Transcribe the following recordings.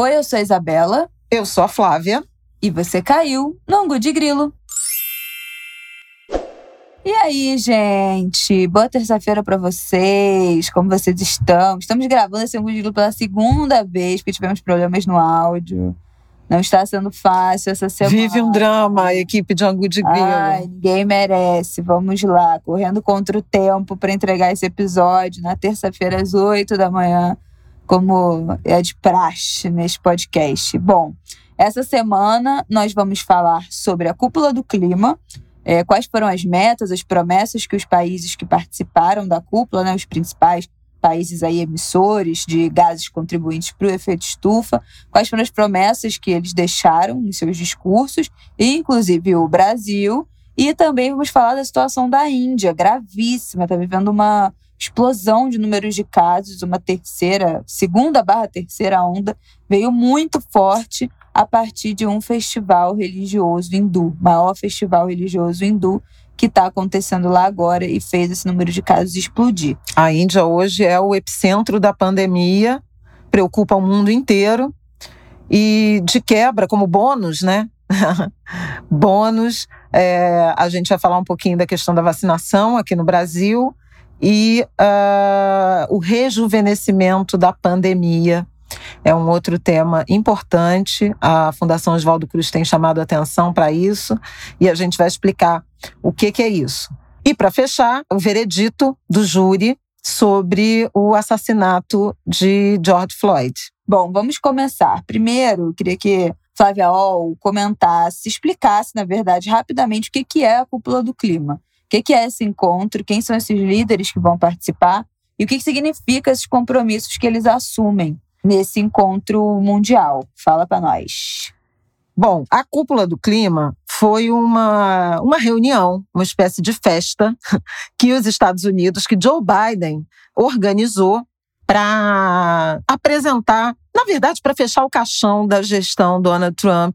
Oi, eu sou a Isabela. Eu sou a Flávia. E você caiu no Angu de Grilo. E aí, gente? Boa terça-feira para vocês. Como vocês estão? Estamos gravando esse Angu de Grilo pela segunda vez, porque tivemos problemas no áudio. Não está sendo fácil essa semana. Vive um drama a equipe de Angu de Grilo. Ai, ninguém merece. Vamos lá, correndo contra o tempo para entregar esse episódio na terça-feira às 8 da manhã, como é de praxe nesse podcast. Bom, essa semana nós vamos falar sobre a cúpula do clima, é, quais foram as metas, as promessas que os países que participaram da cúpula, né, os principais países aí emissores de gases contribuintes para o efeito estufa, quais foram as promessas que eles deixaram em seus discursos, inclusive o Brasil, e também vamos falar da situação da Índia, gravíssima, está vivendo uma explosão de números de casos, uma terceira, segunda barra terceira onda, veio muito forte a partir de um festival religioso hindu, maior festival religioso hindu que está acontecendo lá agora e fez esse número de casos explodir. A Índia hoje é o epicentro da pandemia, preocupa o mundo inteiro e de quebra, como bônus, né? bônus, é, a gente vai falar um pouquinho da questão da vacinação aqui no Brasil e uh, o rejuvenescimento da pandemia é um outro tema importante. A Fundação Oswaldo Cruz tem chamado atenção para isso e a gente vai explicar o que, que é isso. E para fechar, o veredito do júri sobre o assassinato de George Floyd. Bom, vamos começar. Primeiro, queria que Flávia Ol comentasse, explicasse, na verdade, rapidamente o que é a cúpula do clima. O que, que é esse encontro, quem são esses líderes que vão participar e o que, que significa esses compromissos que eles assumem nesse encontro mundial. Fala para nós. Bom, a cúpula do clima foi uma, uma reunião, uma espécie de festa que os Estados Unidos, que Joe Biden organizou para apresentar, na verdade, para fechar o caixão da gestão Donald Trump.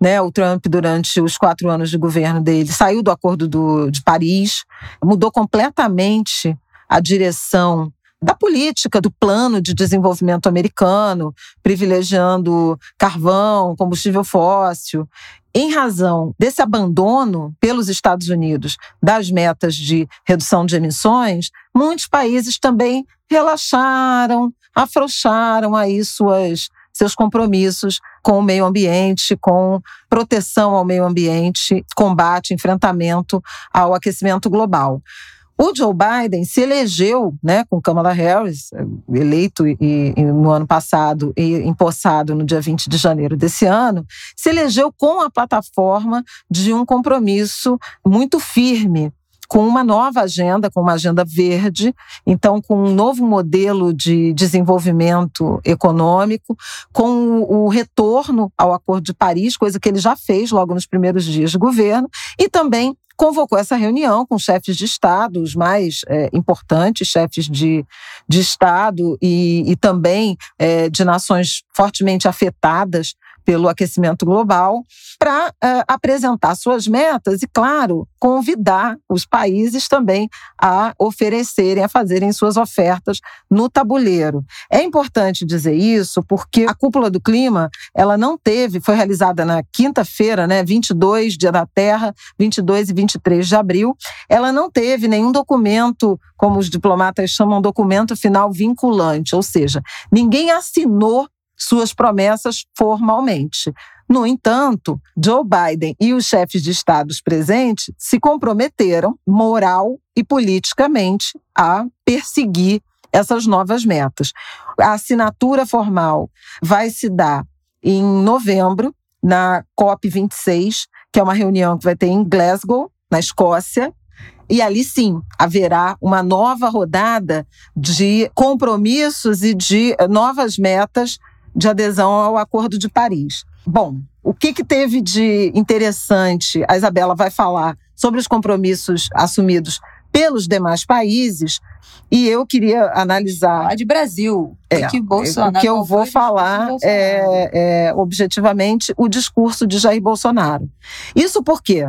Né, o Trump, durante os quatro anos de governo dele, saiu do Acordo do, de Paris, mudou completamente a direção da política, do plano de desenvolvimento americano, privilegiando carvão, combustível fóssil. Em razão desse abandono pelos Estados Unidos das metas de redução de emissões, muitos países também relaxaram, afrouxaram aí suas seus compromissos com o meio ambiente, com proteção ao meio ambiente, combate, enfrentamento ao aquecimento global. O Joe Biden se elegeu né, com Kamala Harris, eleito e, e, no ano passado e empossado no dia 20 de janeiro desse ano, se elegeu com a plataforma de um compromisso muito firme com uma nova agenda, com uma agenda verde, então com um novo modelo de desenvolvimento econômico, com o retorno ao Acordo de Paris, coisa que ele já fez logo nos primeiros dias de governo, e também convocou essa reunião com chefes de Estado, os mais é, importantes chefes de, de Estado e, e também é, de nações fortemente afetadas pelo aquecimento global, para uh, eh, apresentar suas metas e, claro, convidar os países também a oferecerem, a fazerem suas ofertas no tabuleiro. É importante dizer isso porque a cúpula do clima, ela não teve, foi realizada na quinta-feira, né, 22, dia da Terra, 22 e 23 de abril, ela não teve nenhum documento, como os diplomatas chamam, documento final vinculante, ou seja, ninguém assinou suas promessas formalmente. No entanto, Joe Biden e os chefes de estados presentes se comprometeram, moral e politicamente, a perseguir essas novas metas. A assinatura formal vai se dar em novembro, na COP26, que é uma reunião que vai ter em Glasgow, na Escócia, e ali sim haverá uma nova rodada de compromissos e de novas metas de adesão ao Acordo de Paris. Bom, o que, que teve de interessante? A Isabela vai falar sobre os compromissos assumidos pelos demais países. E eu queria analisar. A de Brasil. É, que Bolsonaro, o que eu vou falar é, é, objetivamente, o discurso de Jair Bolsonaro. Isso porque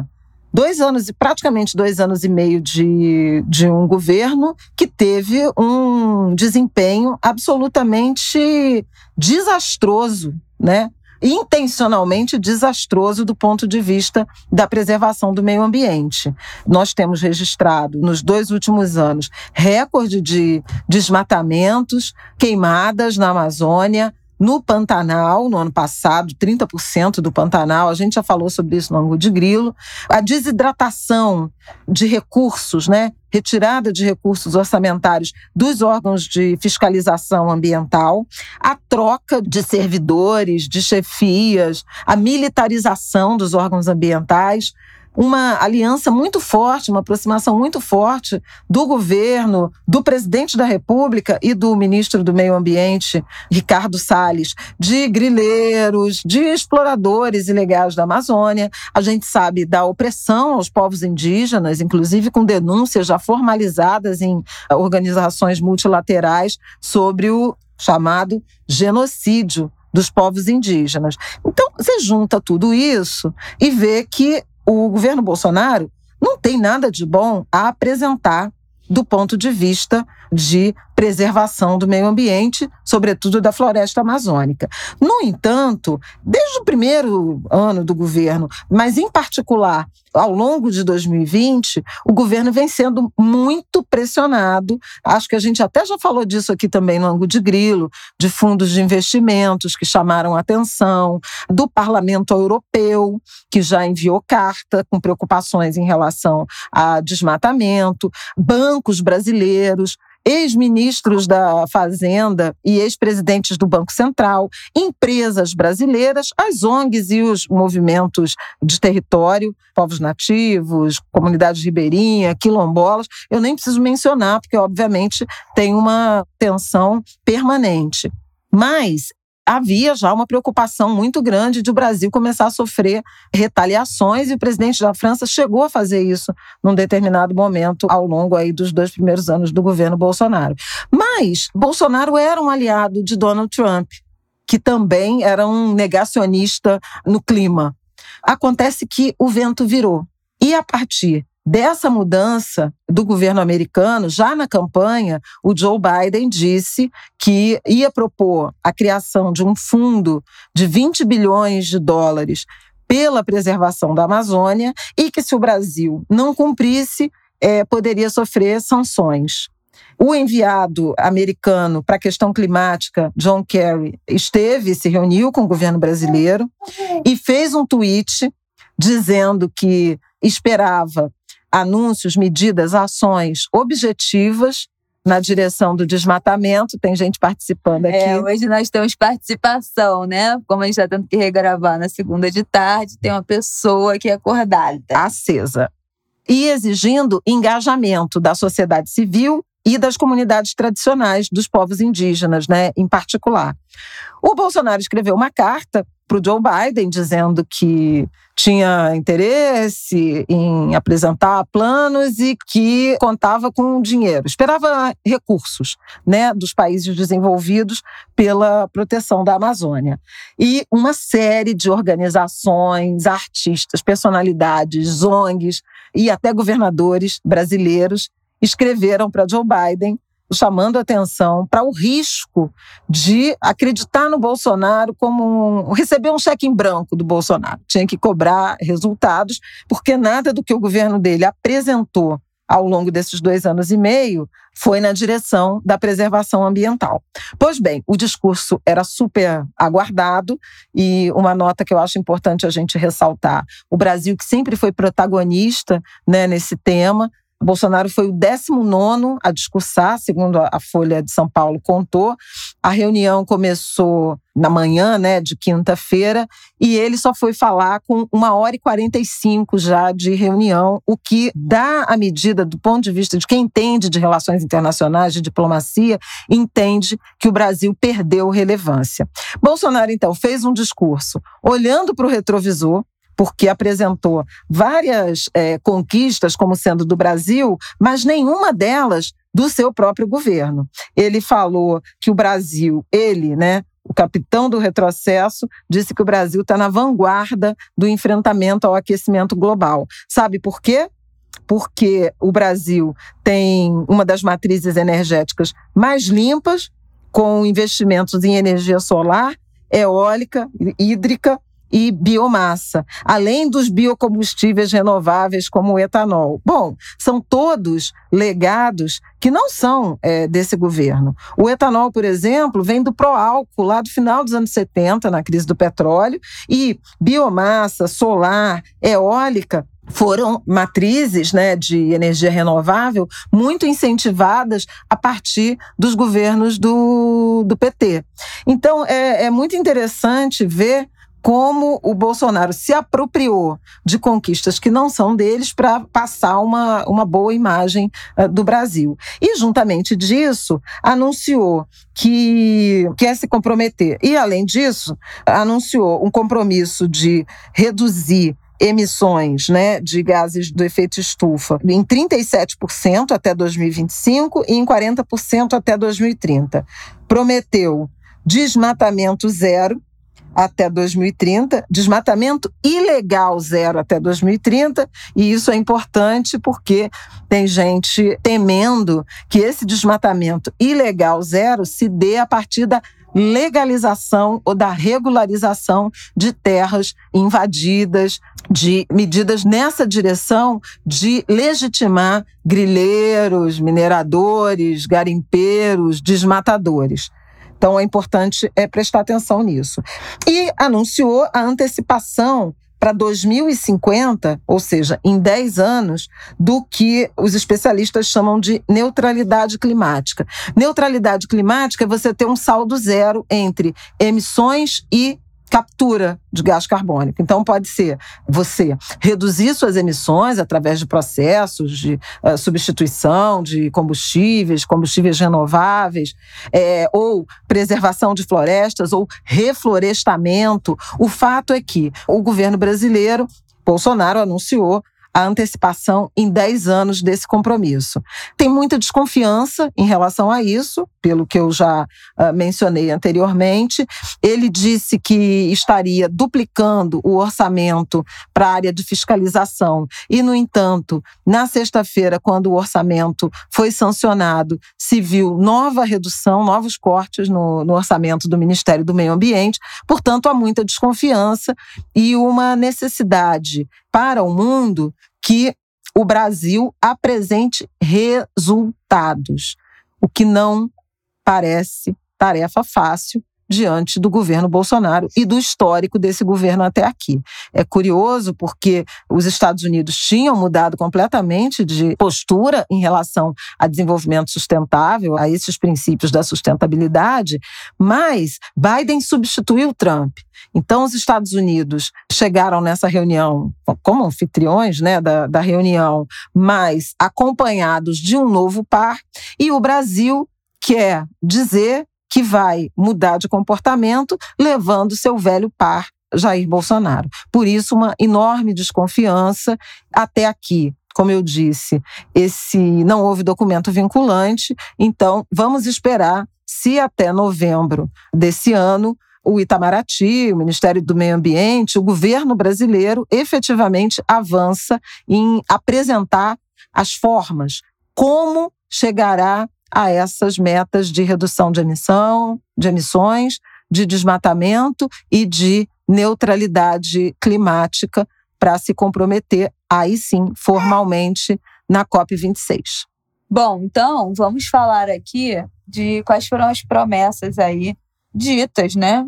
dois anos e praticamente dois anos e meio de, de um governo que teve um desempenho absolutamente desastroso né? intencionalmente desastroso do ponto de vista da preservação do meio ambiente. Nós temos registrado nos dois últimos anos recorde de desmatamentos, queimadas na Amazônia, no Pantanal, no ano passado, 30% do Pantanal, a gente já falou sobre isso no ângulo de grilo, a desidratação de recursos, né? retirada de recursos orçamentários dos órgãos de fiscalização ambiental, a troca de servidores, de chefias, a militarização dos órgãos ambientais, uma aliança muito forte, uma aproximação muito forte do governo, do presidente da República e do ministro do Meio Ambiente, Ricardo Salles, de grileiros, de exploradores ilegais da Amazônia. A gente sabe da opressão aos povos indígenas, inclusive com denúncias já formalizadas em organizações multilaterais sobre o chamado genocídio dos povos indígenas. Então, você junta tudo isso e vê que o governo Bolsonaro não tem nada de bom a apresentar do ponto de vista de preservação do meio ambiente, sobretudo da floresta amazônica. No entanto, desde o primeiro ano do governo, mas em particular ao longo de 2020, o governo vem sendo muito pressionado. Acho que a gente até já falou disso aqui também no ângulo de grilo, de fundos de investimentos que chamaram atenção, do Parlamento Europeu, que já enviou carta com preocupações em relação a desmatamento, bancos brasileiros ex-ministros da Fazenda e ex-presidentes do Banco Central, empresas brasileiras, as ONGs e os movimentos de território, povos nativos, comunidades ribeirinhas, quilombolas. Eu nem preciso mencionar, porque, obviamente, tem uma tensão permanente. Mas havia já uma preocupação muito grande de o Brasil começar a sofrer retaliações e o presidente da França chegou a fazer isso num determinado momento ao longo aí dos dois primeiros anos do governo Bolsonaro. Mas Bolsonaro era um aliado de Donald Trump, que também era um negacionista no clima. Acontece que o vento virou. E a partir dessa mudança do governo americano, já na campanha, o Joe Biden disse que ia propor a criação de um fundo de 20 bilhões de dólares pela preservação da Amazônia e que, se o Brasil não cumprisse, é, poderia sofrer sanções. O enviado americano para a questão climática, John Kerry, esteve, se reuniu com o governo brasileiro e fez um tweet dizendo que esperava anúncios, medidas, ações objetivas na direção do desmatamento. Tem gente participando aqui. É, hoje nós temos participação, né? Como a gente está tendo que regravar na segunda de tarde, tem uma pessoa aqui acordada. Acesa. E exigindo engajamento da sociedade civil e das comunidades tradicionais dos povos indígenas, né, em particular. O Bolsonaro escreveu uma carta para o Joe Biden dizendo que tinha interesse em apresentar planos e que contava com dinheiro, esperava recursos né, dos países desenvolvidos pela proteção da Amazônia. E uma série de organizações, artistas, personalidades, ONGs e até governadores brasileiros escreveram para Joe Biden chamando atenção para o risco de acreditar no Bolsonaro como um, receber um cheque em branco do Bolsonaro. Tinha que cobrar resultados, porque nada do que o governo dele apresentou ao longo desses dois anos e meio foi na direção da preservação ambiental. Pois bem, o discurso era super aguardado e uma nota que eu acho importante a gente ressaltar: o Brasil, que sempre foi protagonista né, nesse tema, Bolsonaro foi o 19 a discursar, segundo a Folha de São Paulo contou. A reunião começou na manhã né, de quinta-feira e ele só foi falar com uma hora e 45 já de reunião, o que dá a medida do ponto de vista de quem entende de relações internacionais, de diplomacia, entende que o Brasil perdeu relevância. Bolsonaro, então, fez um discurso olhando para o retrovisor, porque apresentou várias é, conquistas como sendo do Brasil, mas nenhuma delas do seu próprio governo. Ele falou que o Brasil, ele, né, o capitão do retrocesso, disse que o Brasil está na vanguarda do enfrentamento ao aquecimento global. Sabe por quê? Porque o Brasil tem uma das matrizes energéticas mais limpas, com investimentos em energia solar eólica, hídrica e biomassa, além dos biocombustíveis renováveis como o etanol. Bom, são todos legados que não são é, desse governo. O etanol, por exemplo, vem do pró-álcool lá do final dos anos 70, na crise do petróleo, e biomassa, solar, eólica foram matrizes né, de energia renovável muito incentivadas a partir dos governos do, do PT. Então, é, é muito interessante ver como o Bolsonaro se apropriou de conquistas que não são deles para passar uma, uma boa imagem uh, do Brasil. E, juntamente disso, anunciou que quer se comprometer. E, além disso, anunciou um compromisso de reduzir emissões né, de gases do efeito estufa em 37% até 2025 e em 40% até 2030. Prometeu desmatamento zero até 2030, desmatamento ilegal zero até 2030, e isso é importante porque tem gente temendo que esse desmatamento ilegal zero se dê a partir da legalização ou da regularização de terras invadidas, de medidas nessa direção de legitimar grileiros, mineradores, garimpeiros, desmatadores. Então é importante é, prestar atenção nisso. E anunciou a antecipação para 2050, ou seja, em 10 anos, do que os especialistas chamam de neutralidade climática. Neutralidade climática é você ter um saldo zero entre emissões e captura de gás carbônico. Então, pode ser você reduzir suas emissões através de processos de uh, substituição de combustíveis, combustíveis renováveis, é, ou preservação de florestas, ou reflorestamento. O fato é que o governo brasileiro, Bolsonaro anunciou a antecipação em 10 anos desse compromisso. Tem muita desconfiança em relação a isso, pelo que eu já uh, mencionei anteriormente. Ele disse que estaria duplicando o orçamento para a área de fiscalização e, no entanto, na sexta-feira, quando o orçamento foi sancionado, se viu nova redução, novos cortes no, no orçamento do Ministério do Meio Ambiente. Portanto, há muita desconfiança e uma necessidade para o mundo que o Brasil apresente resultados, o que não parece tarefa fácil diante do governo Bolsonaro e do histórico desse governo até aqui. É curioso porque os Estados Unidos tinham mudado completamente de postura em relação a desenvolvimento sustentável, a esses princípios da sustentabilidade, mas Biden substituiu Trump. Então, os Estados Unidos chegaram nessa reunião como anfitriões né, da, da reunião, mas acompanhados de um novo par, e o Brasil quer dizer que vai mudar de comportamento, levando seu velho par, Jair Bolsonaro. Por isso, uma enorme desconfiança até aqui. Como eu disse, esse não houve documento vinculante, então vamos esperar se até novembro desse ano o Itamaraty, o Ministério do Meio Ambiente, o governo brasileiro efetivamente avança em apresentar as formas como chegará a essas metas de redução de emissão, de emissões, de desmatamento e de neutralidade climática para se comprometer aí sim formalmente na COP 26. Bom, então vamos falar aqui de quais foram as promessas aí ditas, né,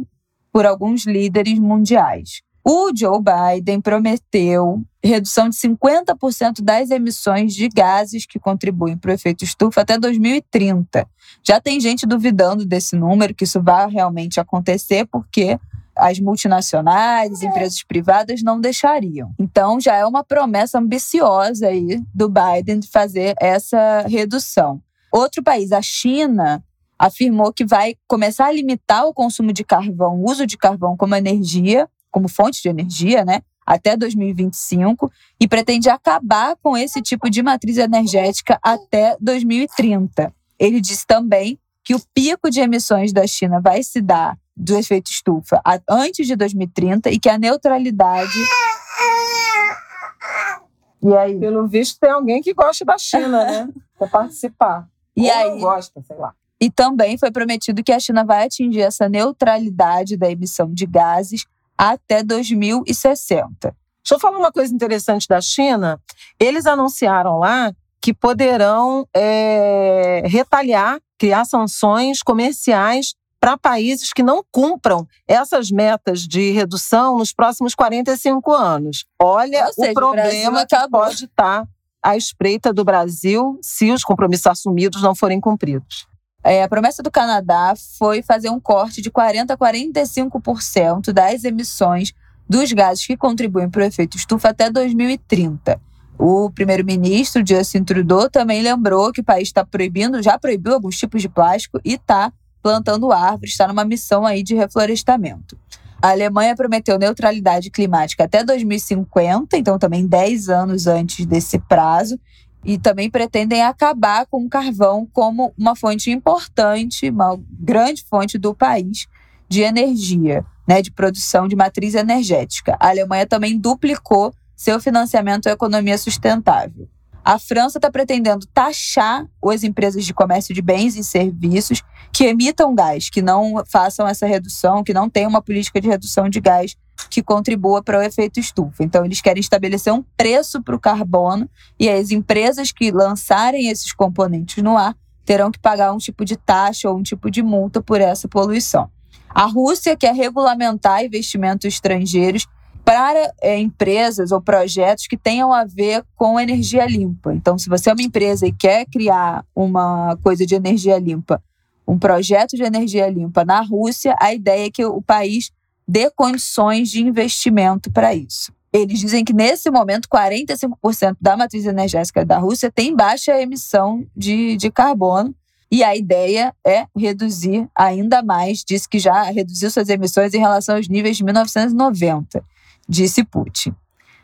por alguns líderes mundiais. O Joe Biden prometeu redução de 50% das emissões de gases que contribuem para o efeito estufa até 2030. Já tem gente duvidando desse número, que isso vai realmente acontecer, porque as multinacionais, empresas privadas não deixariam. Então já é uma promessa ambiciosa aí do Biden de fazer essa redução. Outro país, a China, afirmou que vai começar a limitar o consumo de carvão, o uso de carvão como energia como fonte de energia, né? Até 2025 e pretende acabar com esse tipo de matriz energética até 2030. Ele disse também que o pico de emissões da China vai se dar do efeito estufa antes de 2030 e que a neutralidade. E aí? Pelo visto, tem alguém que gosta da China, né? Para participar. E Ou aí? Não gosta, sei lá. E também foi prometido que a China vai atingir essa neutralidade da emissão de gases até 2060. Deixa eu falar uma coisa interessante da China. Eles anunciaram lá que poderão é, retalhar, criar sanções comerciais para países que não cumpram essas metas de redução nos próximos 45 anos. Olha seja, o problema o que pode estar tá à espreita do Brasil se os compromissos assumidos não forem cumpridos. É, a promessa do Canadá foi fazer um corte de 40% a 45% das emissões dos gases que contribuem para o efeito estufa até 2030. O primeiro-ministro Justin Trudeau também lembrou que o país está proibindo, já proibiu alguns tipos de plástico e está plantando árvores, está numa missão aí de reflorestamento. A Alemanha prometeu neutralidade climática até 2050, então também 10 anos antes desse prazo, e também pretendem acabar com o carvão como uma fonte importante, uma grande fonte do país de energia, né, de produção de matriz energética. A Alemanha também duplicou seu financiamento à economia sustentável. A França está pretendendo taxar as empresas de comércio de bens e serviços que emitam gás, que não façam essa redução, que não tenham uma política de redução de gás que contribua para o efeito estufa. Então, eles querem estabelecer um preço para o carbono e as empresas que lançarem esses componentes no ar terão que pagar um tipo de taxa ou um tipo de multa por essa poluição. A Rússia quer regulamentar investimentos estrangeiros para é, empresas ou projetos que tenham a ver com energia limpa. Então, se você é uma empresa e quer criar uma coisa de energia limpa, um projeto de energia limpa na Rússia, a ideia é que o país dê condições de investimento para isso. Eles dizem que nesse momento 45% da matriz energética da Rússia tem baixa emissão de, de carbono. E a ideia é reduzir ainda mais, disse que já reduziu suas emissões em relação aos níveis de 1990, disse Putin.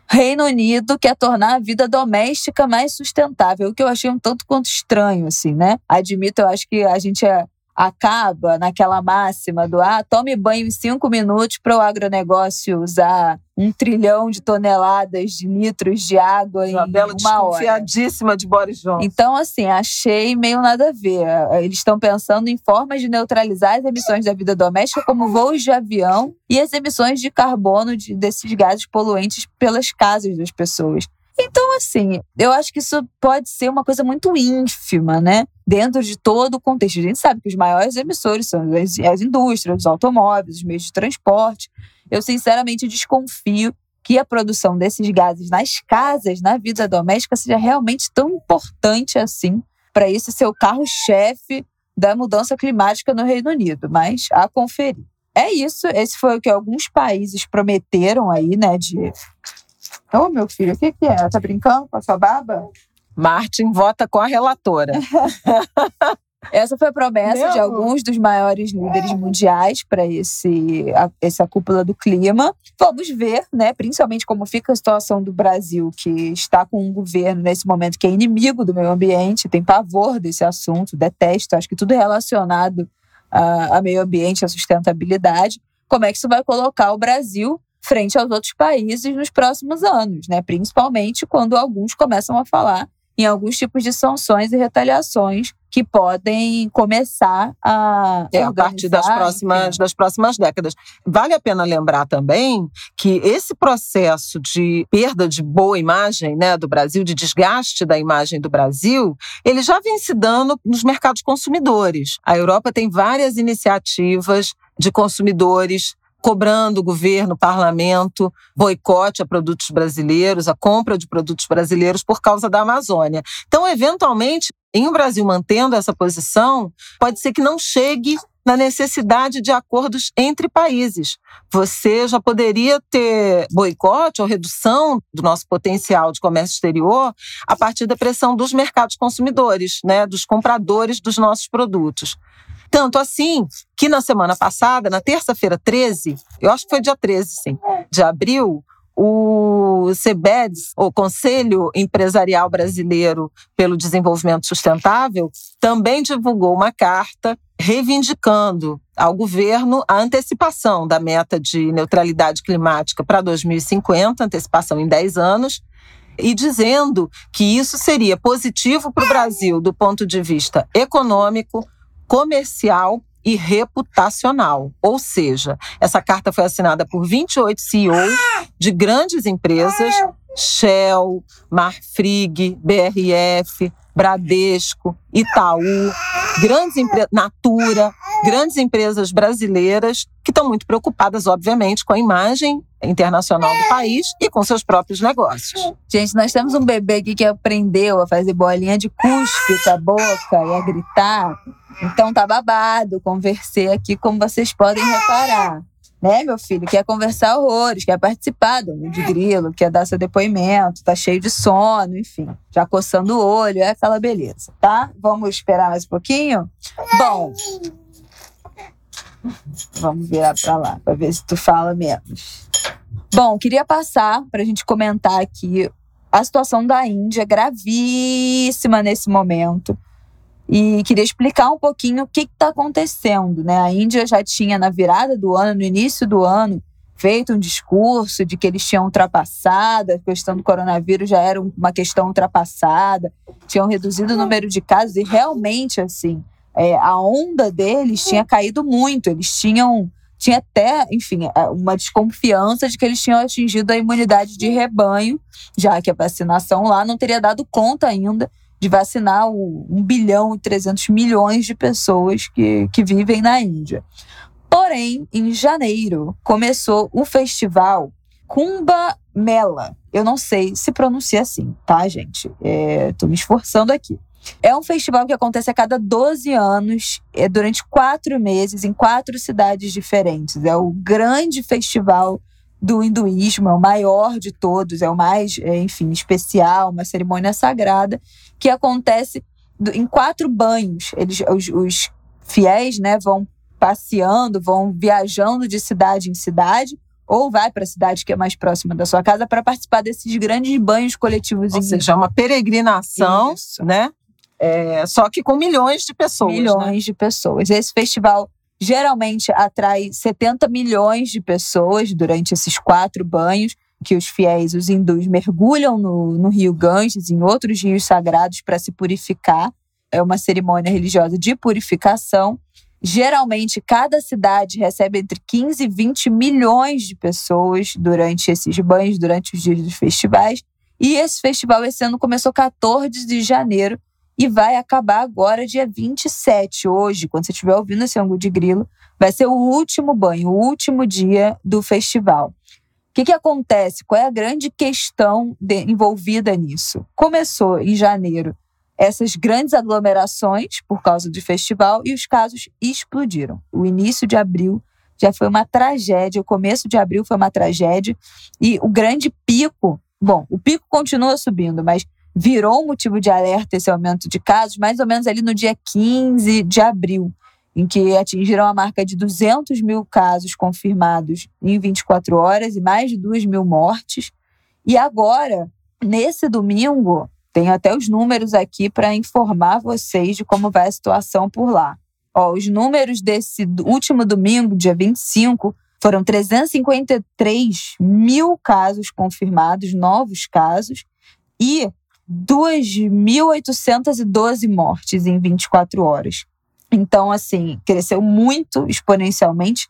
Reino Unido quer tornar a vida doméstica mais sustentável, o que eu achei um tanto quanto estranho, assim, né? Admito, eu acho que a gente é acaba naquela máxima do ah, tome banho em cinco minutos para o agronegócio usar um trilhão de toneladas de litros de água em uma bela desconfiadíssima hora. de Boris Johnson. Então, assim, achei meio nada a ver. Eles estão pensando em formas de neutralizar as emissões da vida doméstica, como voos de avião e as emissões de carbono de, desses gases poluentes pelas casas das pessoas. Então, assim, eu acho que isso pode ser uma coisa muito ínfima, né? Dentro de todo o contexto. A gente sabe que os maiores emissores são as, as indústrias, os automóveis, os meios de transporte. Eu, sinceramente, desconfio que a produção desses gases nas casas, na vida doméstica, seja realmente tão importante assim para esse ser o carro-chefe da mudança climática no Reino Unido. Mas a conferir. É isso. Esse foi o que alguns países prometeram aí, né? De Ô, oh, meu filho, o que, que é? Tá brincando com a sua baba? Martin vota com a relatora. Essa foi a promessa Meu? de alguns dos maiores líderes mundiais para esse essa cúpula do clima. Vamos ver, né, principalmente como fica a situação do Brasil, que está com um governo nesse momento que é inimigo do meio ambiente, tem pavor desse assunto, detesta, acho que tudo relacionado a, a meio ambiente, a sustentabilidade. Como é que isso vai colocar o Brasil frente aos outros países nos próximos anos, né? Principalmente quando alguns começam a falar em alguns tipos de sanções e retaliações que podem começar a é, a partir das próximas das próximas décadas. Vale a pena lembrar também que esse processo de perda de boa imagem, né, do Brasil, de desgaste da imagem do Brasil, ele já vem se dando nos mercados consumidores. A Europa tem várias iniciativas de consumidores cobrando o governo, o parlamento, boicote a produtos brasileiros, a compra de produtos brasileiros por causa da Amazônia. Então, eventualmente, em o Brasil mantendo essa posição, pode ser que não chegue na necessidade de acordos entre países. Você já poderia ter boicote ou redução do nosso potencial de comércio exterior a partir da pressão dos mercados consumidores, né, dos compradores dos nossos produtos. Tanto assim que na semana passada, na terça-feira 13, eu acho que foi dia 13, sim, de abril, o CEBEDS, o Conselho Empresarial Brasileiro pelo Desenvolvimento Sustentável, também divulgou uma carta reivindicando ao governo a antecipação da meta de neutralidade climática para 2050, antecipação em 10 anos, e dizendo que isso seria positivo para o Brasil do ponto de vista econômico, comercial e reputacional. Ou seja, essa carta foi assinada por 28 CEOs de grandes empresas, Shell, Marfrig, BRF, Bradesco, Itaú, grandes Natura, grandes empresas brasileiras que estão muito preocupadas, obviamente, com a imagem internacional do país e com seus próprios negócios. Gente, nós temos um bebê aqui que aprendeu a fazer bolinha de cuspe com a boca e a gritar. Então tá babado, conversei aqui como vocês podem reparar né, meu filho? Quer conversar horrores, quer participar do de grilo, quer dar seu depoimento, tá cheio de sono, enfim, já coçando o olho, é aquela beleza, tá? Vamos esperar mais um pouquinho? Bom, vamos virar para lá para ver se tu fala menos. Bom, queria passar para a gente comentar aqui a situação da Índia gravíssima nesse momento e queria explicar um pouquinho o que está acontecendo. Né? A Índia já tinha, na virada do ano, no início do ano, feito um discurso de que eles tinham ultrapassado, a questão do coronavírus já era uma questão ultrapassada, tinham reduzido o número de casos e realmente, assim, é, a onda deles tinha caído muito. Eles tinham, tinha até, enfim, é, uma desconfiança de que eles tinham atingido a imunidade de rebanho, já que a vacinação lá não teria dado conta ainda de vacinar o 1 bilhão e 300 milhões de pessoas que, que vivem na Índia. Porém, em janeiro, começou o festival Kumbh Mela. Eu não sei se pronuncia assim, tá, gente? Estou me esforçando aqui. É um festival que acontece a cada 12 anos, é durante quatro meses, em quatro cidades diferentes. É o grande festival do hinduísmo, é o maior de todos, é o mais, é, enfim, especial, uma cerimônia sagrada que acontece em quatro banhos. Eles, os, os fiéis, né, vão passeando, vão viajando de cidade em cidade ou vai para a cidade que é mais próxima da sua casa para participar desses grandes banhos coletivos. Ou seja, é uma peregrinação, Isso. né? É, só que com milhões de pessoas. Né? Milhões né? de pessoas. Esse festival geralmente atrai 70 milhões de pessoas durante esses quatro banhos que os fiéis, os hindus, mergulham no, no rio Ganges em outros rios sagrados para se purificar. É uma cerimônia religiosa de purificação. Geralmente, cada cidade recebe entre 15 e 20 milhões de pessoas durante esses banhos, durante os dias dos festivais. E esse festival esse ano começou 14 de janeiro e vai acabar agora dia 27, hoje, quando você estiver ouvindo esse ângulo de grilo, vai ser o último banho, o último dia do festival. O que, que acontece? Qual é a grande questão de, envolvida nisso? Começou em janeiro essas grandes aglomerações por causa do festival e os casos explodiram. O início de abril já foi uma tragédia, o começo de abril foi uma tragédia e o grande pico, bom, o pico continua subindo, mas virou um motivo de alerta esse aumento de casos, mais ou menos ali no dia 15 de abril, em que atingiram a marca de 200 mil casos confirmados em 24 horas e mais de 2 mil mortes. E agora, nesse domingo, tenho até os números aqui para informar vocês de como vai a situação por lá. Ó, os números desse último domingo, dia 25, foram 353 mil casos confirmados, novos casos, e 2.812 mortes em 24 horas. Então, assim, cresceu muito exponencialmente.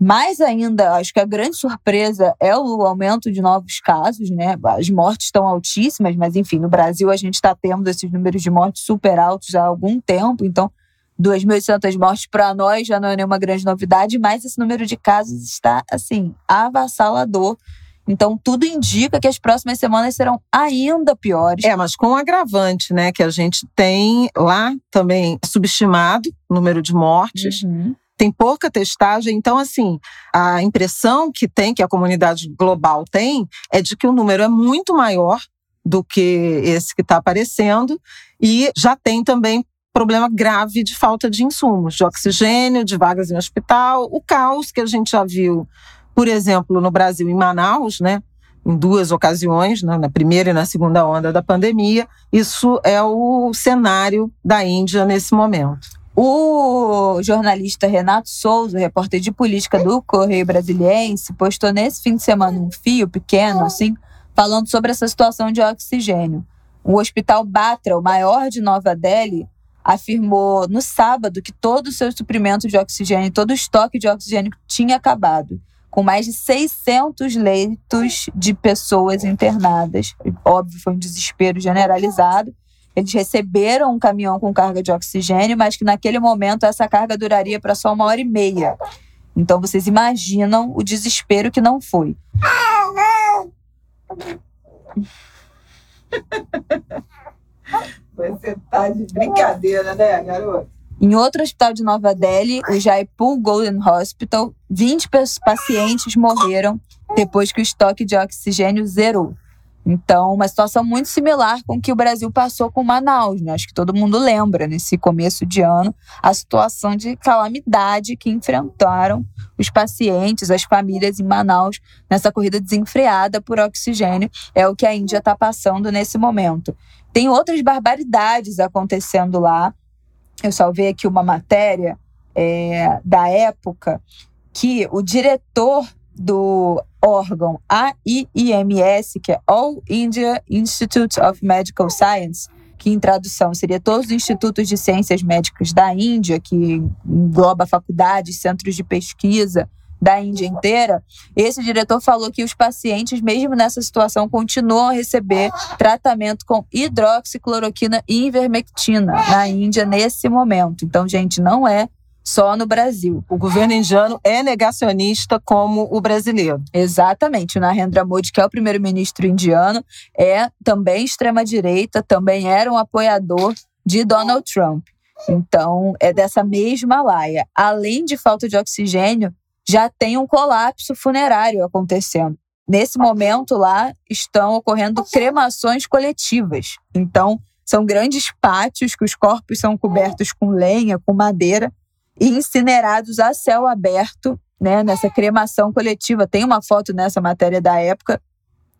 Mais ainda, acho que a grande surpresa é o aumento de novos casos, né? As mortes estão altíssimas, mas enfim, no Brasil a gente está tendo esses números de mortes super altos há algum tempo. Então, 2.800 mortes para nós já não é nenhuma grande novidade, mas esse número de casos está, assim, avassalador. Então, tudo indica que as próximas semanas serão ainda piores. É, mas com um agravante, né? Que a gente tem lá também subestimado o número de mortes. Uhum. Tem pouca testagem, então, assim, a impressão que tem, que a comunidade global tem, é de que o número é muito maior do que esse que está aparecendo, e já tem também problema grave de falta de insumos, de oxigênio, de vagas em hospital, o caos que a gente já viu por exemplo, no Brasil, em Manaus, né, em duas ocasiões, né, na primeira e na segunda onda da pandemia. Isso é o cenário da Índia nesse momento. O jornalista Renato Souza, repórter de política do Correio Brasiliense, postou nesse fim de semana um fio pequeno, assim, falando sobre essa situação de oxigênio. O Hospital Batra, o maior de Nova Delhi, afirmou no sábado que todo o seu suprimento de oxigênio, todo o estoque de oxigênio tinha acabado, com mais de 600 leitos de pessoas internadas. Óbvio, foi um desespero generalizado. Eles receberam um caminhão com carga de oxigênio, mas que naquele momento essa carga duraria para só uma hora e meia. Então vocês imaginam o desespero que não foi. Você tá de brincadeira, né, garoto? Em outro hospital de Nova Delhi, o Jaipur Golden Hospital, 20 pacientes morreram depois que o estoque de oxigênio zerou. Então, uma situação muito similar com que o Brasil passou com Manaus, né? Acho que todo mundo lembra, nesse começo de ano, a situação de calamidade que enfrentaram os pacientes, as famílias em Manaus, nessa corrida desenfreada por oxigênio. É o que a Índia está passando nesse momento. Tem outras barbaridades acontecendo lá. Eu salvei aqui uma matéria é, da época que o diretor do órgão AIIMS, que é All India Institute of Medical Science, que em tradução seria todos os institutos de ciências médicas da Índia, que engloba faculdades, centros de pesquisa da Índia inteira, esse diretor falou que os pacientes, mesmo nessa situação, continuam a receber tratamento com hidroxicloroquina e ivermectina na Índia nesse momento. Então, gente, não é só no Brasil. O governo indiano é negacionista como o brasileiro. Exatamente. O Narendra Modi, que é o primeiro-ministro indiano, é também extrema-direita, também era um apoiador de Donald Trump. Então, é dessa mesma laia. Além de falta de oxigênio, já tem um colapso funerário acontecendo. Nesse momento lá estão ocorrendo cremações coletivas. Então, são grandes pátios que os corpos são cobertos com lenha, com madeira, e incinerados a céu aberto, né, nessa cremação coletiva. Tem uma foto nessa matéria da época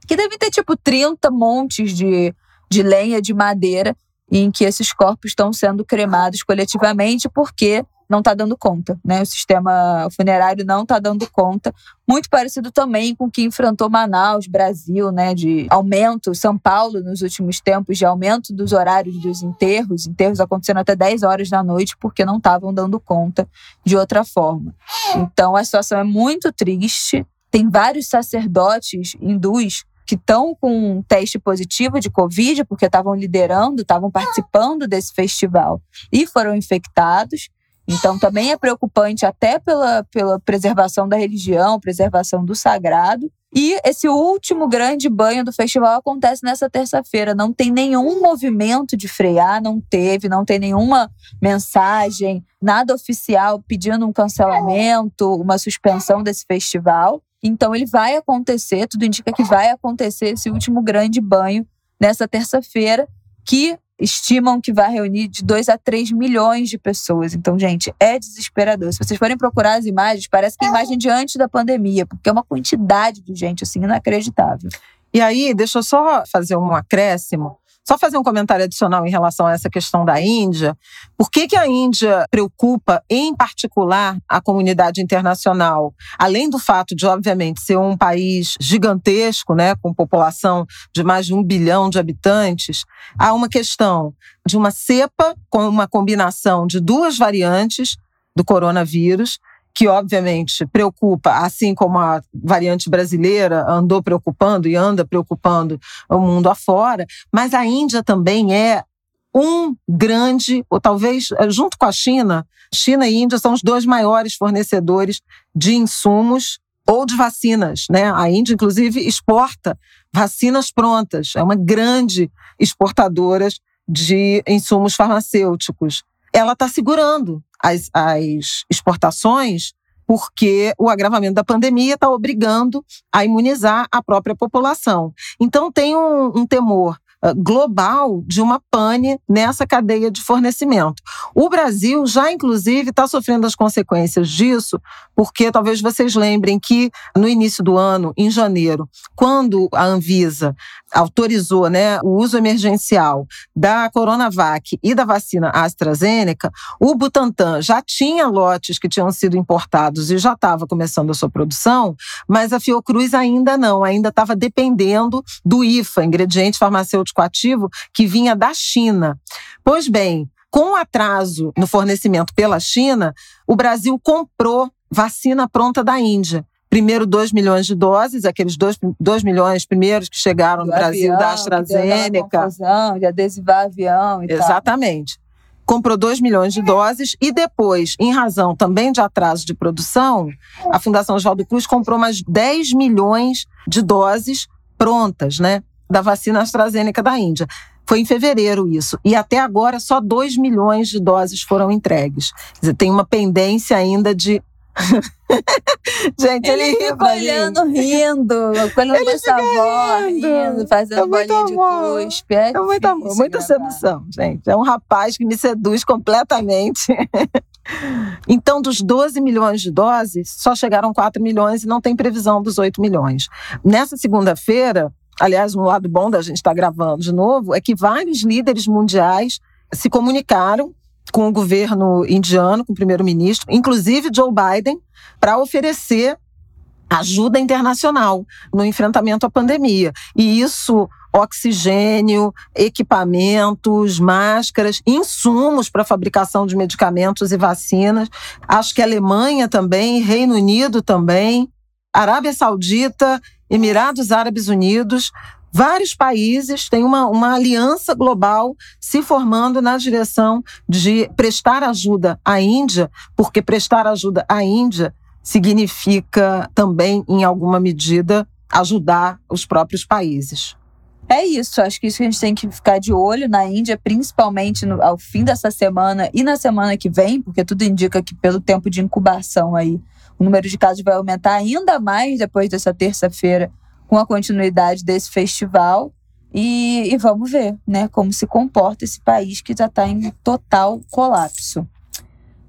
que deve ter tipo 30 montes de, de lenha, de madeira, em que esses corpos estão sendo cremados coletivamente, porque não está dando conta, né? O sistema funerário não está dando conta. Muito parecido também com o que enfrentou Manaus, Brasil, né? De aumento, São Paulo nos últimos tempos, de aumento dos horários dos enterros, enterros acontecendo até 10 horas da noite, porque não estavam dando conta de outra forma. Então a situação é muito triste. Tem vários sacerdotes hindus que estão com um teste positivo de Covid, porque estavam liderando, estavam participando desse festival e foram infectados. Então, também é preocupante, até pela, pela preservação da religião, preservação do sagrado. E esse último grande banho do festival acontece nessa terça-feira. Não tem nenhum movimento de frear, não teve, não tem nenhuma mensagem, nada oficial pedindo um cancelamento, uma suspensão desse festival. Então, ele vai acontecer, tudo indica que vai acontecer esse último grande banho nessa terça-feira, que estimam que vai reunir de 2 a 3 milhões de pessoas. Então, gente, é desesperador. Se vocês forem procurar as imagens, parece que é imagem de antes da pandemia, porque é uma quantidade de gente assim inacreditável. E aí, deixa eu só fazer um acréscimo. Só fazer um comentário adicional em relação a essa questão da Índia. Por que, que a Índia preocupa, em particular, a comunidade internacional? Além do fato de, obviamente, ser um país gigantesco, né, com população de mais de um bilhão de habitantes, há uma questão de uma cepa com uma combinação de duas variantes do coronavírus que obviamente preocupa, assim como a variante brasileira andou preocupando e anda preocupando o mundo afora, mas a Índia também é um grande, ou talvez eh, junto com a China, China e Índia são os dois maiores fornecedores de insumos ou de vacinas, né? A Índia, inclusive, exporta vacinas prontas, é uma grande exportadora de insumos farmacêuticos. Ela está segurando as, as exportações, porque o agravamento da pandemia está obrigando a imunizar a própria população. Então, tem um, um temor global de uma pane nessa cadeia de fornecimento. O Brasil já, inclusive, está sofrendo as consequências disso, porque talvez vocês lembrem que no início do ano, em janeiro, quando a Anvisa autorizou né, o uso emergencial da Coronavac e da vacina AstraZeneca, o Butantan já tinha lotes que tinham sido importados e já estava começando a sua produção, mas a Fiocruz ainda não, ainda estava dependendo do IFA, ingrediente farmacêutico ativo, que vinha da China. Pois bem, Com atraso no fornecimento pela China, o Brasil comprou vacina pronta da Índia. Primeiro 2 milhões de doses, aqueles 2 milhões primeiros que chegaram no Brasil avião, da AstraZeneca. Confusão, de adesivar avião e Exatamente. Tal. Comprou 2 milhões de doses e depois, em razão também de atraso de produção, a Fundação Oswaldo Cruz comprou mais 10 milhões de doses prontas, né? Da vacina AstraZeneca da Índia. Foi em fevereiro isso. E até agora só 2 milhões de doses foram entregues. Dizer, tem uma pendência ainda de Gente, ele, ele fica olhando, rindo, olhando ele essa avó, rindo, fazendo é bolinha de cuspe. É, é muito amor, muita sedução, gente. É um rapaz que me seduz completamente. então, dos 12 milhões de doses, só chegaram 4 milhões e não tem previsão dos 8 milhões. Nessa segunda-feira, aliás, um lado bom da gente estar tá gravando de novo, é que vários líderes mundiais se comunicaram com o governo indiano, com o primeiro-ministro, inclusive Joe Biden, para oferecer ajuda internacional no enfrentamento à pandemia. E isso oxigênio, equipamentos, máscaras, insumos para fabricação de medicamentos e vacinas. Acho que Alemanha também, Reino Unido também, Arábia Saudita, Emirados Árabes Unidos vários países têm uma, uma aliança global se formando na direção de prestar ajuda à Índia, porque prestar ajuda à Índia significa também, em alguma medida, ajudar os próprios países. É isso, acho que isso que a gente tem que ficar de olho na Índia, principalmente no, ao fim dessa semana e na semana que vem, porque tudo indica que pelo tempo de incubação aí, o número de casos vai aumentar ainda mais depois dessa terça-feira com a continuidade desse festival. E, e, vamos ver né, como se comporta esse país que já está em total colapso.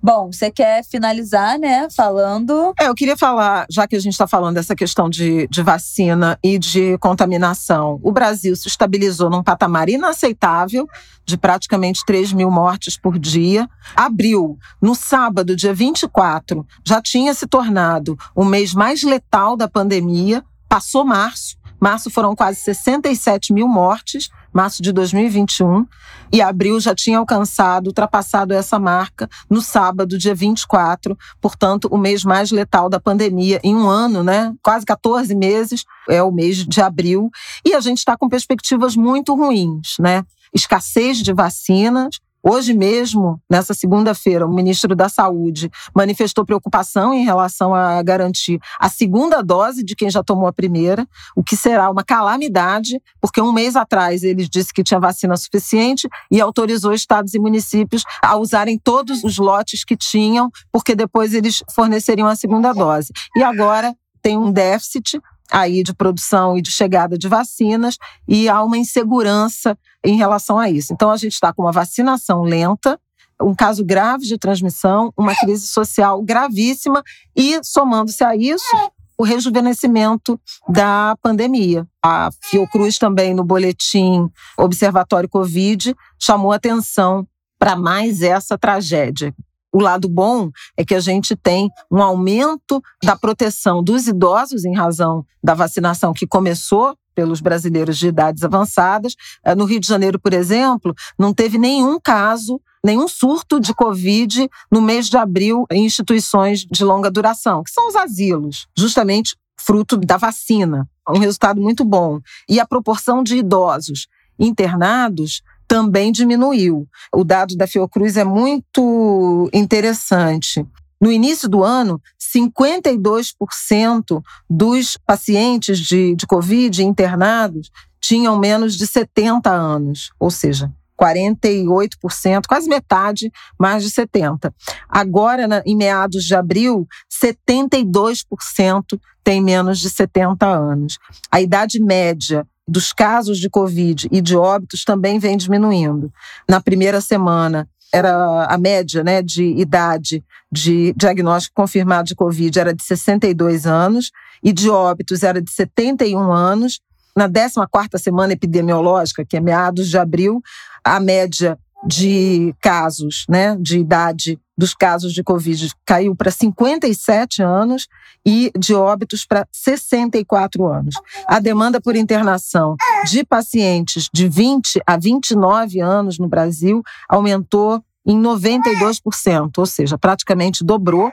Bom, você quer finalizar, né, falando. É, eu queria falar, já que a gente está falando dessa questão de, de vacina e de contaminação, o Brasil se estabilizou num patamar inaceitável de praticamente 3 mil mortes por dia. Abril, no sábado, dia 24, já tinha se tornado o mês mais letal da pandemia. Passou março, março foram quase 67 mil mortes, março de 2021, e abril já tinha alcançado, ultrapassado essa marca no sábado, dia 24, portanto, o mês mais letal da pandemia em um ano, né? Quase 14 meses é o mês de abril, e a gente está com perspectivas muito ruins, né? Escassez de vacinas, Hoje mesmo, nessa segunda-feira, o ministro da Saúde manifestou preocupação em relação a garantir a segunda dose de quem já tomou a primeira, o que será uma calamidade, porque um mês atrás ele disse que tinha vacina suficiente e autorizou estados e municípios a usarem todos os lotes que tinham, porque depois eles forneceriam a segunda dose. E agora tem um déficit aí de produção e de chegada de vacinas e há uma insegurança em relação a isso. Então a gente está com uma vacinação lenta, um caso grave de transmissão, uma crise social gravíssima e somando-se a isso o rejuvenescimento da pandemia. A Fiocruz também no boletim Observatório Covid chamou atenção para mais essa tragédia o lado bom é que a gente tem um aumento da proteção dos idosos em razão da vacinação que começou pelos brasileiros de idades avançadas. Eh, no Rio de Janeiro, por exemplo, não teve nenhum caso, nenhum surto de Covid no mês de abril em instituições de longa duração, que são os asilos, justamente fruto da vacina. Um resultado muito bom. E a proporção de idosos internados também diminuiu. O dado da Fiocruz é muito interessante. No início do ano, 52% dos pacientes de, de Covid internados tinham menos de 70 anos, ou seja, 48%, quase metade, mais de 70%. Agora, na, em meados de abril, 72% tem menos de 70 anos. A idade média dos casos de Covid e de óbitos também vem diminuindo. Na primeira semana, era a média né, de idade de diagnóstico confirmado de Covid era de 62 anos e de óbitos era de 71 anos. Na 14ª semana epidemiológica, que é meados de abril, a média de casos, né, de idade dos casos de Covid caiu para 57 anos e de óbitos para 64 anos. A demanda por internação de pacientes de 20 a 29 anos no Brasil aumentou em 92%, ou seja, praticamente dobrou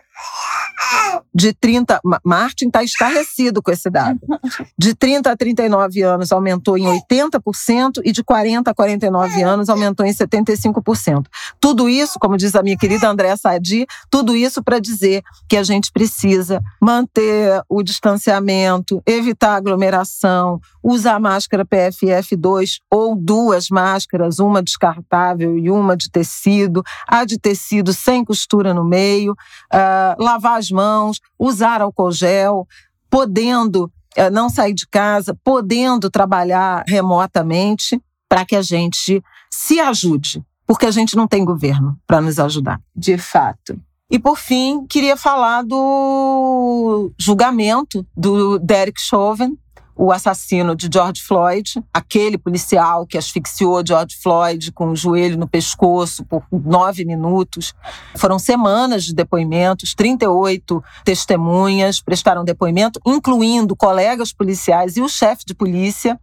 de 30, Martin está estarrecido com esse dado. De 30 a 39 anos aumentou em 80% e de 40 a 49 anos aumentou em 75%. Tudo isso, como diz a minha querida Andréa Sadi, tudo isso para dizer que a gente precisa manter o distanciamento, evitar aglomeração, usar máscara PFF2 ou duas máscaras, uma descartável e uma de tecido, a de tecido sem costura no meio, uh, lavar as mãos, usar álcool gel, podendo uh, não sair de casa, podendo trabalhar remotamente, para que a gente se ajude, porque a gente não tem governo para nos ajudar. De fato. E por fim, queria falar do julgamento do Derek Chauvin, o assassino de George Floyd, aquele policial que asfixiou George Floyd com o joelho no pescoço por nove minutos. Foram semanas de depoimentos, 38 testemunhas prestaram depoimento, incluindo colegas policiais e o chefe de polícia.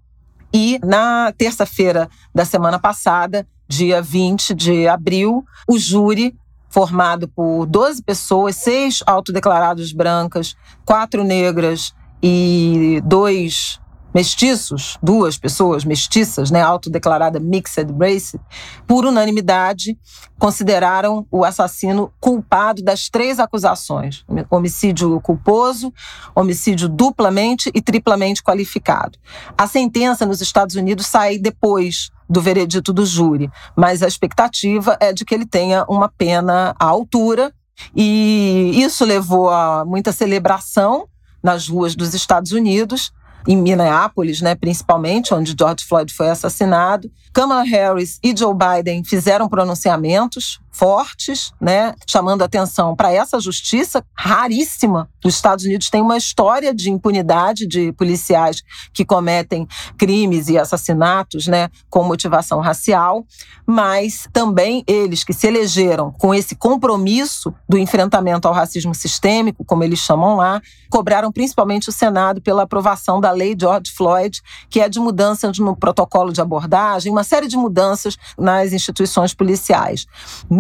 E na terça-feira da semana passada, dia 20 de abril, o júri formado por 12 pessoas, seis autodeclarados brancas, quatro negras e dois mestiços, duas pessoas mestiças, né, autodeclarada mixed race, por unanimidade consideraram o assassino culpado das três acusações: homicídio culposo, homicídio duplamente e triplamente qualificado. A sentença nos Estados Unidos sai depois do veredito do júri, mas a expectativa é de que ele tenha uma pena à altura e isso levou a muita celebração nas ruas dos Estados Unidos, em Minneapolis, né, principalmente, onde George Floyd foi assassinado. Kamala Harris e Joe Biden fizeram pronunciamentos fortes, né, chamando atenção para essa justiça raríssima. Os Estados Unidos têm uma história de impunidade de policiais que cometem crimes e assassinatos, né, com motivação racial, mas também eles que se elegeram com esse compromisso do enfrentamento ao racismo sistêmico, como eles chamam lá, cobraram principalmente o Senado pela aprovação da lei George Floyd, que é de mudanças no protocolo de abordagem, uma série de mudanças nas instituições policiais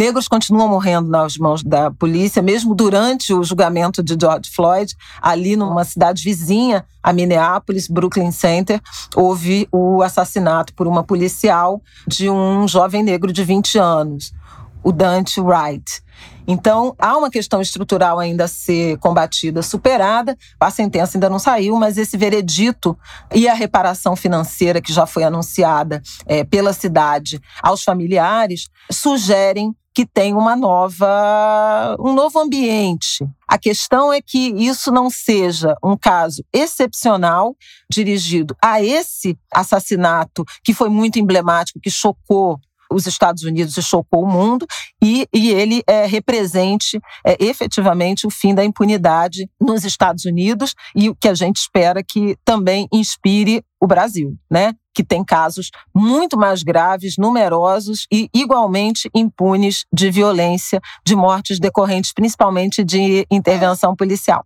negros continuam morrendo nas mãos da polícia, mesmo durante o julgamento de George Floyd, ali numa cidade vizinha a Minneapolis, Brooklyn Center, houve o assassinato por uma policial de um jovem negro de 20 anos, o Dante Wright. Então, há uma questão estrutural ainda a ser combatida, superada. A sentença ainda não saiu, mas esse veredito e a reparação financeira que já foi anunciada é, pela cidade aos familiares sugerem que tem uma nova, um novo ambiente. A questão é que isso não seja um caso excepcional dirigido a esse assassinato que foi muito emblemático, que chocou os Estados Unidos chocou o mundo, e, e ele é, represente é, efetivamente o fim da impunidade nos Estados Unidos e o que a gente espera que também inspire o Brasil, né? que tem casos muito mais graves, numerosos e igualmente impunes de violência, de mortes decorrentes principalmente de intervenção policial.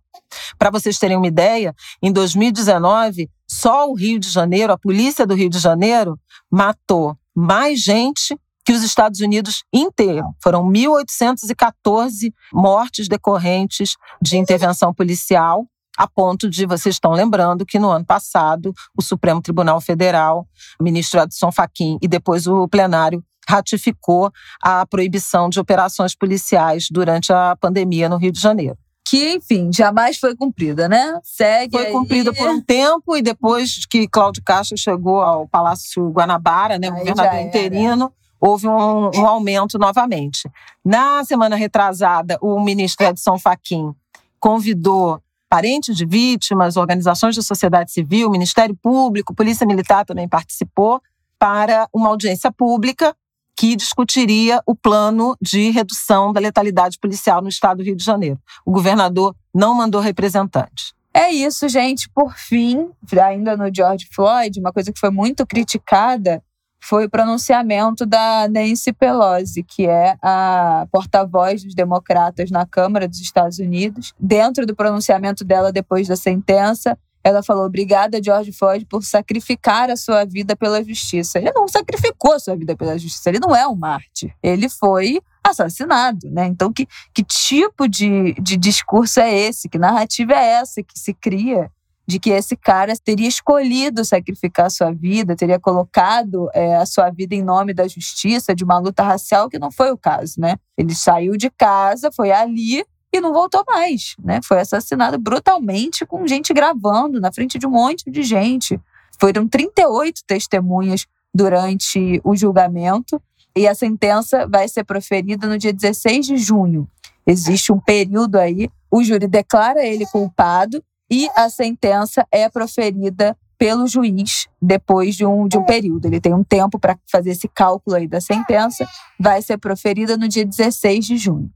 Para vocês terem uma ideia, em 2019, só o Rio de Janeiro, a polícia do Rio de Janeiro, matou mais gente que os Estados Unidos inteiro. Foram 1.814 mortes decorrentes de intervenção policial a ponto de vocês estão lembrando que no ano passado o Supremo Tribunal Federal, o ministro Adson Fachin e depois o plenário ratificou a proibição de operações policiais durante a pandemia no Rio de Janeiro. Que, enfim, jamais foi cumprida, né? Segue. Foi aí. cumprida por um tempo e depois que Cláudio Castro chegou ao Palácio Guanabara, né, governador interino, houve um, um aumento novamente. Na semana retrasada, o ministro Edson Fachin convidou parentes de vítimas, organizações da sociedade civil, Ministério Público, Polícia Militar também participou, para uma audiência pública que discutiria o plano de redução da letalidade policial no estado do Rio de Janeiro. O governador não mandou representantes. É isso, gente. Por fim, ainda no George Floyd, uma coisa que foi muito criticada foi o pronunciamento da Nancy Pelosi, que é a porta-voz dos democratas na Câmara dos Estados Unidos. Dentro do pronunciamento dela depois da sentença, ela falou: Obrigada, George Floyd, por sacrificar a sua vida pela justiça. Ele não sacrificou a sua vida pela justiça, ele não é um mártir. Ele foi assassinado, né? Então, que, que tipo de, de discurso é esse? Que narrativa é essa que se cria de que esse cara teria escolhido sacrificar a sua vida, teria colocado é, a sua vida em nome da justiça, de uma luta racial, que não foi o caso, né? Ele saiu de casa, foi ali e não voltou mais, né? Foi assassinado brutalmente com gente gravando na frente de um monte de gente. Foram 38 testemunhas durante o julgamento e a sentença vai ser proferida no dia 16 de junho. Existe um período aí, o júri declara ele culpado e a sentença é proferida pelo juiz depois de um, de um período. Ele tem um tempo para fazer esse cálculo aí da sentença. Vai ser proferida no dia 16 de junho.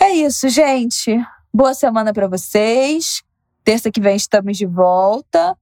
É isso, gente. Boa semana para vocês. Terça que vem estamos de volta.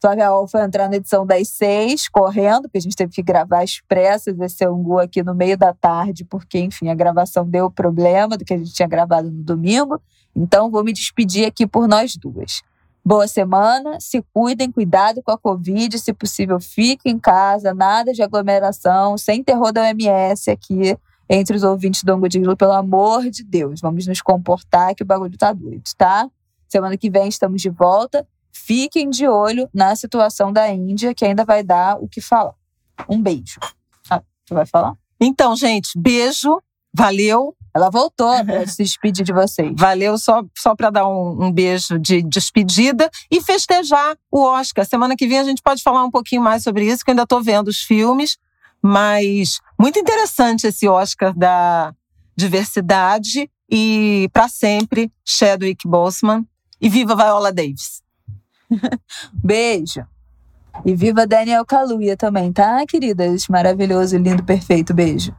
Flávia Al foi entrar na edição das seis, correndo, porque a gente teve que gravar expressas esse angu aqui no meio da tarde, porque, enfim, a gravação deu problema do que a gente tinha gravado no domingo. Então, vou me despedir aqui por nós duas. Boa semana, se cuidem, cuidado com a Covid, se possível, fiquem em casa, nada de aglomeração, sem terror da OMS aqui entre os ouvintes do Angodilo, pelo amor de Deus. Vamos nos comportar que o bagulho tá doido, tá? Semana que vem estamos de volta. Fiquem de olho na situação da Índia, que ainda vai dar o que falar. Um beijo. Ah, tu vai falar? Então, gente, beijo. Valeu. Ela voltou para se despedir de vocês. Valeu só, só para dar um, um, beijo de despedida e festejar o Oscar. Semana que vem a gente pode falar um pouquinho mais sobre isso, que eu ainda estou vendo os filmes. Mas muito interessante esse Oscar da diversidade. E para sempre, Chadwick Boseman. E viva Viola Davis. Beijo. E viva Daniel Kaluuya também, tá, queridas? Maravilhoso, lindo, perfeito. Beijo.